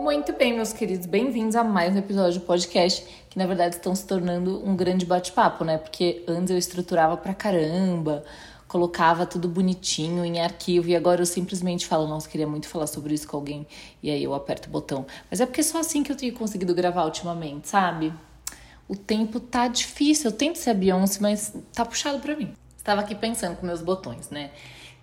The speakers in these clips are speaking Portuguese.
Muito bem, meus queridos, bem-vindos a mais um episódio do podcast, que na verdade estão se tornando um grande bate-papo, né? Porque antes eu estruturava pra caramba, colocava tudo bonitinho em arquivo e agora eu simplesmente falo, nossa, queria muito falar sobre isso com alguém, e aí eu aperto o botão. Mas é porque é só assim que eu tenho conseguido gravar ultimamente, sabe? O tempo tá difícil, eu tento ser a Beyoncé, mas tá puxado pra mim. Estava aqui pensando com meus botões, né?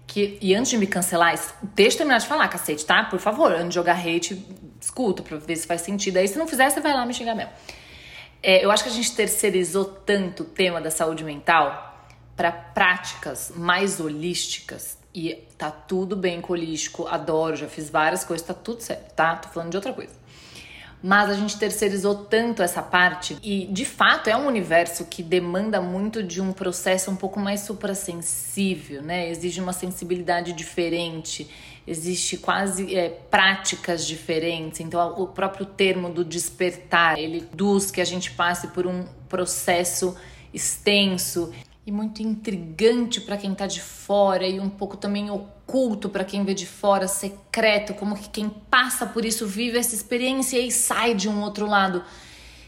Que, e antes de me cancelar, deixa eu terminar de falar, cacete, tá? Por favor, antes de jogar hate, escuta pra ver se faz sentido. Aí, se não fizer, você vai lá me xingar mesmo. É, eu acho que a gente terceirizou tanto o tema da saúde mental para práticas mais holísticas. E tá tudo bem com holístico, adoro, já fiz várias coisas, tá tudo certo, tá? Tô falando de outra coisa. Mas a gente terceirizou tanto essa parte e, de fato, é um universo que demanda muito de um processo um pouco mais suprassensível, né? Exige uma sensibilidade diferente, existe quase é, práticas diferentes. Então, o próprio termo do despertar, ele induz que a gente passe por um processo extenso e muito intrigante para quem está de fora e um pouco também oculto para quem vê de fora, secreto, como que quem passa por isso vive essa experiência e sai de um outro lado.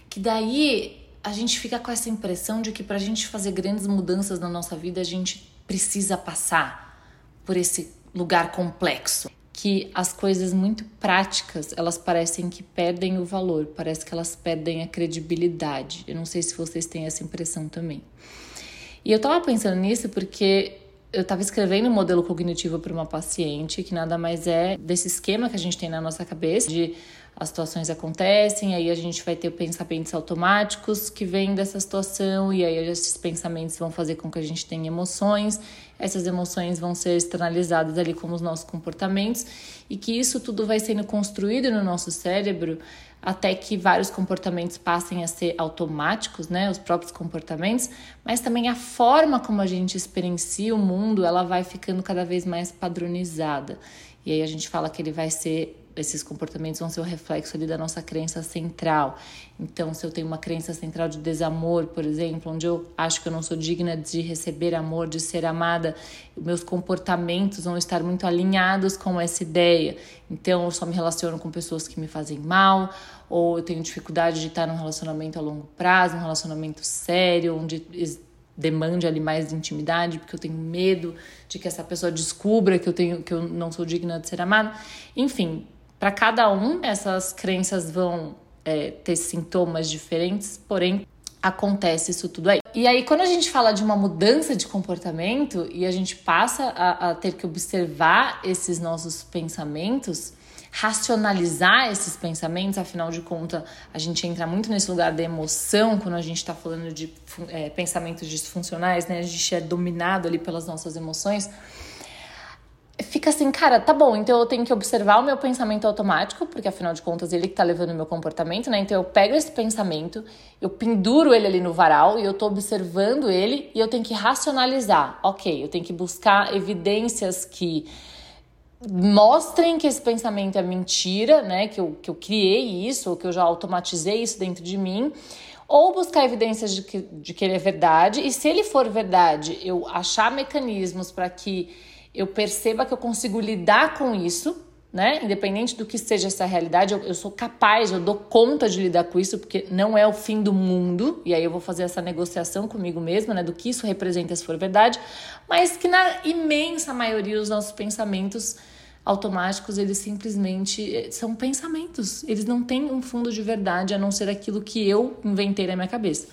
Que daí a gente fica com essa impressão de que para a gente fazer grandes mudanças na nossa vida, a gente precisa passar por esse lugar complexo. Que as coisas muito práticas, elas parecem que perdem o valor, parece que elas perdem a credibilidade. Eu não sei se vocês têm essa impressão também. E eu tava pensando nisso porque eu tava escrevendo um modelo cognitivo para uma paciente que nada mais é desse esquema que a gente tem na nossa cabeça de as situações acontecem, aí a gente vai ter pensamentos automáticos que vêm dessa situação, e aí esses pensamentos vão fazer com que a gente tenha emoções, essas emoções vão ser externalizadas ali como os nossos comportamentos, e que isso tudo vai sendo construído no nosso cérebro até que vários comportamentos passem a ser automáticos, né, os próprios comportamentos, mas também a forma como a gente experiencia o mundo, ela vai ficando cada vez mais padronizada. E aí a gente fala que ele vai ser esses comportamentos vão ser o reflexo ali da nossa crença central. Então, se eu tenho uma crença central de desamor, por exemplo, onde eu acho que eu não sou digna de receber amor, de ser amada, meus comportamentos vão estar muito alinhados com essa ideia. Então, eu só me relaciono com pessoas que me fazem mal, ou eu tenho dificuldade de estar num relacionamento a longo prazo, um relacionamento sério, onde demande ali mais de intimidade, porque eu tenho medo de que essa pessoa descubra que eu tenho que eu não sou digna de ser amada. Enfim, para cada um, essas crenças vão é, ter sintomas diferentes, porém acontece isso tudo aí. E aí, quando a gente fala de uma mudança de comportamento e a gente passa a, a ter que observar esses nossos pensamentos, racionalizar esses pensamentos, afinal de contas, a gente entra muito nesse lugar da emoção quando a gente está falando de é, pensamentos disfuncionais, né? A gente é dominado ali pelas nossas emoções fica assim, cara, tá bom, então eu tenho que observar o meu pensamento automático, porque afinal de contas ele que tá levando o meu comportamento, né? Então eu pego esse pensamento, eu penduro ele ali no varal e eu tô observando ele e eu tenho que racionalizar. Ok, eu tenho que buscar evidências que mostrem que esse pensamento é mentira, né? Que eu, que eu criei isso, ou que eu já automatizei isso dentro de mim ou buscar evidências de que, de que ele é verdade, e se ele for verdade, eu achar mecanismos para que eu perceba que eu consigo lidar com isso, né? Independente do que seja essa realidade, eu, eu, sou capaz, eu dou conta de lidar com isso, porque não é o fim do mundo, e aí eu vou fazer essa negociação comigo mesma, né? Do que isso representa se for verdade, mas que na imensa maioria os nossos pensamentos automáticos, eles simplesmente eh, são pensamentos, eles não têm um fundo de verdade, a não ser aquilo que eu inventei na minha cabeça.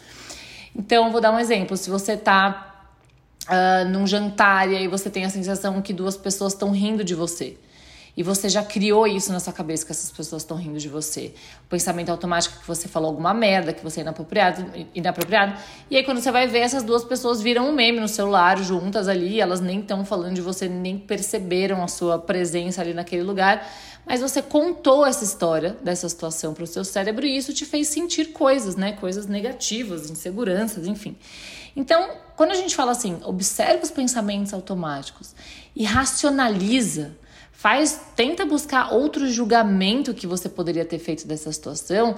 Então, vou dar um exemplo. Se você tá uh, num jantar e aí você tem a sensação que duas pessoas estão rindo de você. E você já criou isso na sua cabeça que essas pessoas estão rindo de você. O pensamento automático que você falou alguma merda, que você é inapropriado, inapropriado. E aí quando você vai ver, essas duas pessoas viram um meme no celular juntas ali, elas nem estão falando de você, nem perceberam a sua presença ali naquele lugar. Mas você contou essa história dessa situação para o seu cérebro e isso te fez sentir coisas, né? Coisas negativas, inseguranças, enfim. Então, quando a gente fala assim, observa os pensamentos automáticos e racionaliza, faz, tenta buscar outro julgamento que você poderia ter feito dessa situação,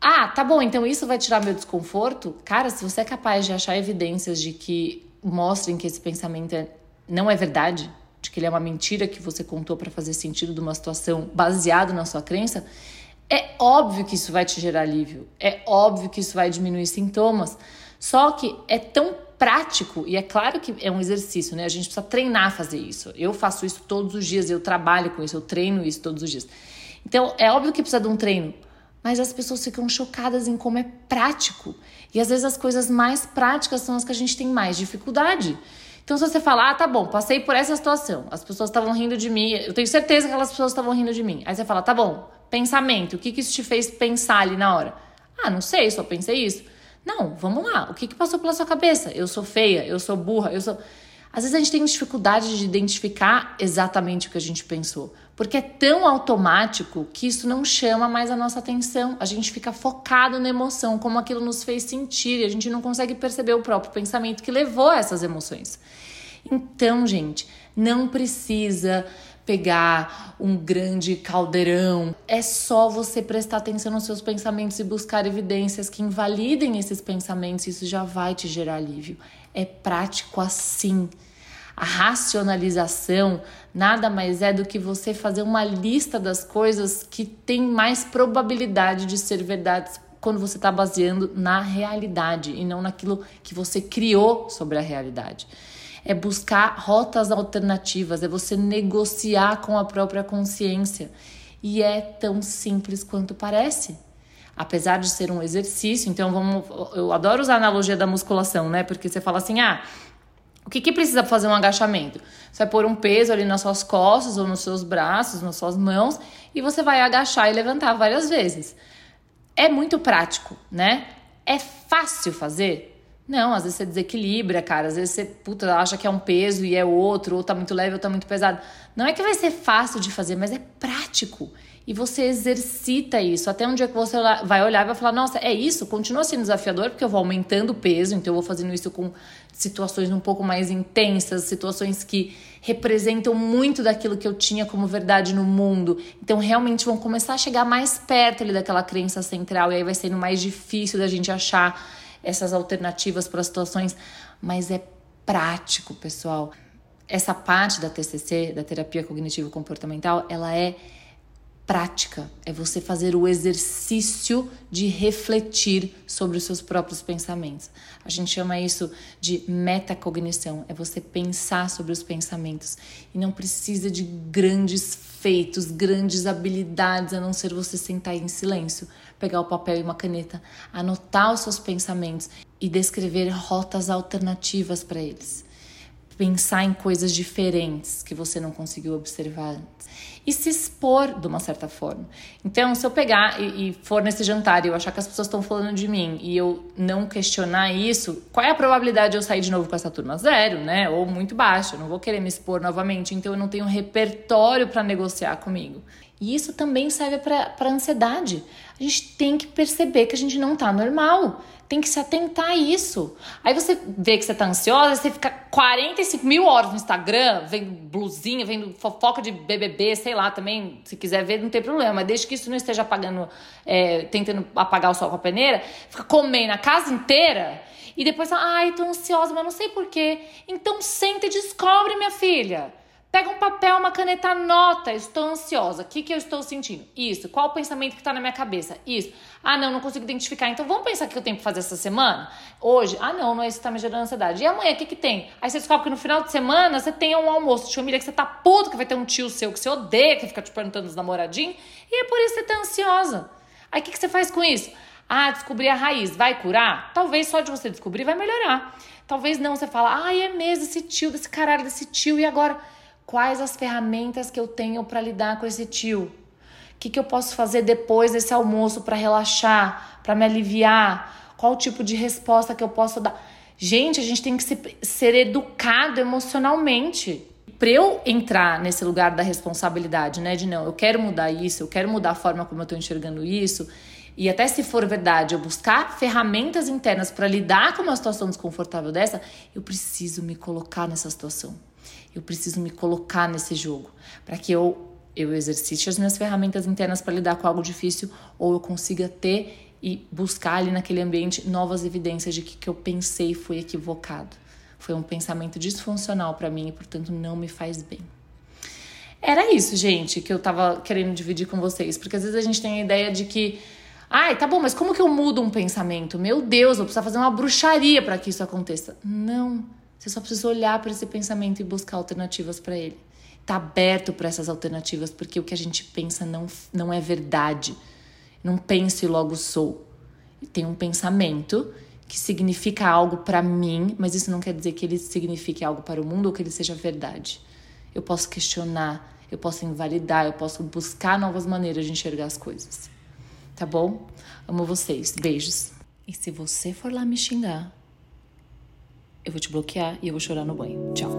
Ah, tá bom, então isso vai tirar meu desconforto? Cara, se você é capaz de achar evidências de que mostrem que esse pensamento é, não é verdade, de que ele é uma mentira que você contou para fazer sentido de uma situação baseado na sua crença, é óbvio que isso vai te gerar alívio, é óbvio que isso vai diminuir sintomas. Só que é tão prático e é claro que é um exercício, né? A gente precisa treinar a fazer isso. Eu faço isso todos os dias, eu trabalho com isso, eu treino isso todos os dias. Então, é óbvio que precisa de um treino, mas as pessoas ficam chocadas em como é prático. E às vezes as coisas mais práticas são as que a gente tem mais dificuldade. Então, se você falar, ah, tá bom, passei por essa situação, as pessoas estavam rindo de mim, eu tenho certeza que aquelas pessoas estavam rindo de mim. Aí você fala, tá bom, pensamento, o que, que isso te fez pensar ali na hora? Ah, não sei, só pensei isso. Não, vamos lá, o que, que passou pela sua cabeça? Eu sou feia, eu sou burra, eu sou. Às vezes a gente tem dificuldade de identificar exatamente o que a gente pensou, porque é tão automático que isso não chama mais a nossa atenção. A gente fica focado na emoção, como aquilo nos fez sentir, e a gente não consegue perceber o próprio pensamento que levou a essas emoções. Então, gente, não precisa pegar um grande caldeirão. É só você prestar atenção nos seus pensamentos e buscar evidências que invalidem esses pensamentos, isso já vai te gerar alívio é prático assim. A racionalização nada mais é do que você fazer uma lista das coisas que tem mais probabilidade de ser verdades quando você está baseando na realidade e não naquilo que você criou sobre a realidade. É buscar rotas alternativas, é você negociar com a própria consciência. E é tão simples quanto parece apesar de ser um exercício, então vamos, eu adoro usar a analogia da musculação, né? Porque você fala assim, ah, o que, que precisa fazer um agachamento? Você vai pôr um peso ali nas suas costas ou nos seus braços, nas suas mãos, e você vai agachar e levantar várias vezes. É muito prático, né? É fácil fazer? Não, às vezes você desequilibra, cara. Às vezes você, puta, acha que é um peso e é outro, ou tá muito leve ou tá muito pesado. Não é que vai ser fácil de fazer, mas é prático e você exercita isso. Até um dia que você vai olhar e vai falar: nossa, é isso? Continua sendo desafiador, porque eu vou aumentando o peso, então eu vou fazendo isso com situações um pouco mais intensas, situações que representam muito daquilo que eu tinha como verdade no mundo. Então, realmente vão começar a chegar mais perto ali daquela crença central, e aí vai sendo mais difícil da gente achar essas alternativas para situações, mas é prático, pessoal. Essa parte da TCC, da terapia cognitivo comportamental, ela é prática, é você fazer o exercício de refletir sobre os seus próprios pensamentos. A gente chama isso de metacognição, é você pensar sobre os pensamentos e não precisa de grandes feitos, grandes habilidades, a não ser você sentar em silêncio, pegar o papel e uma caneta, anotar os seus pensamentos e descrever rotas alternativas para eles pensar em coisas diferentes que você não conseguiu observar antes. E se expor de uma certa forma. Então, se eu pegar e, e for nesse jantar e eu achar que as pessoas estão falando de mim e eu não questionar isso, qual é a probabilidade de eu sair de novo com essa turma? Zero, né? Ou muito baixa. Eu não vou querer me expor novamente, então eu não tenho repertório para negociar comigo. E isso também serve para ansiedade. A gente tem que perceber que a gente não está normal tem que se atentar a isso. Aí você vê que você tá ansiosa, você fica 45 mil horas no Instagram, vendo blusinha, vendo fofoca de BBB, sei lá, também, se quiser ver, não tem problema. Desde que isso não esteja apagando, é, tentando apagar o sol com a peneira, fica comendo a casa inteira e depois, ai, tô ansiosa, mas não sei porquê. Então senta e descobre, minha filha. Pega um papel, uma caneta, anota. Estou ansiosa. O que, que eu estou sentindo? Isso. Qual o pensamento que está na minha cabeça? Isso. Ah, não, não consigo identificar. Então vamos pensar o que eu tenho que fazer essa semana? Hoje? Ah, não, não é isso que está me gerando ansiedade. E amanhã, o que, que tem? Aí você descobre que no final de semana você tem um almoço de família que você tá puto, que vai ter um tio seu que você odeia, que fica te perguntando dos namoradinhos. E é por isso que você tá ansiosa. Aí o que, que você faz com isso? Ah, descobrir a raiz. Vai curar? Talvez só de você descobrir vai melhorar. Talvez não, você fala, ai, é mesmo esse tio, desse caralho, desse tio, e agora? Quais as ferramentas que eu tenho para lidar com esse tio? O que, que eu posso fazer depois desse almoço para relaxar, para me aliviar? Qual tipo de resposta que eu posso dar? Gente, a gente tem que ser, ser educado emocionalmente. Para eu entrar nesse lugar da responsabilidade, né? De não, eu quero mudar isso, eu quero mudar a forma como eu estou enxergando isso, e até se for verdade eu buscar ferramentas internas para lidar com uma situação desconfortável dessa, eu preciso me colocar nessa situação. Eu preciso me colocar nesse jogo para que eu eu exercite as minhas ferramentas internas para lidar com algo difícil ou eu consiga ter e buscar ali naquele ambiente novas evidências de que que eu pensei foi equivocado. Foi um pensamento disfuncional para mim e, portanto, não me faz bem. Era isso, gente, que eu tava querendo dividir com vocês, porque às vezes a gente tem a ideia de que Ai, tá bom, mas como que eu mudo um pensamento? Meu Deus, eu preciso fazer uma bruxaria para que isso aconteça. Não, você só precisa olhar para esse pensamento e buscar alternativas para ele. Tá aberto para essas alternativas, porque o que a gente pensa não, não é verdade. Não penso e logo sou. Tem um pensamento que significa algo para mim, mas isso não quer dizer que ele signifique algo para o mundo ou que ele seja verdade. Eu posso questionar, eu posso invalidar, eu posso buscar novas maneiras de enxergar as coisas. Tá bom? Amo vocês. Beijos. E se você for lá me xingar, eu vou te bloquear e eu vou chorar no banho. Tchau.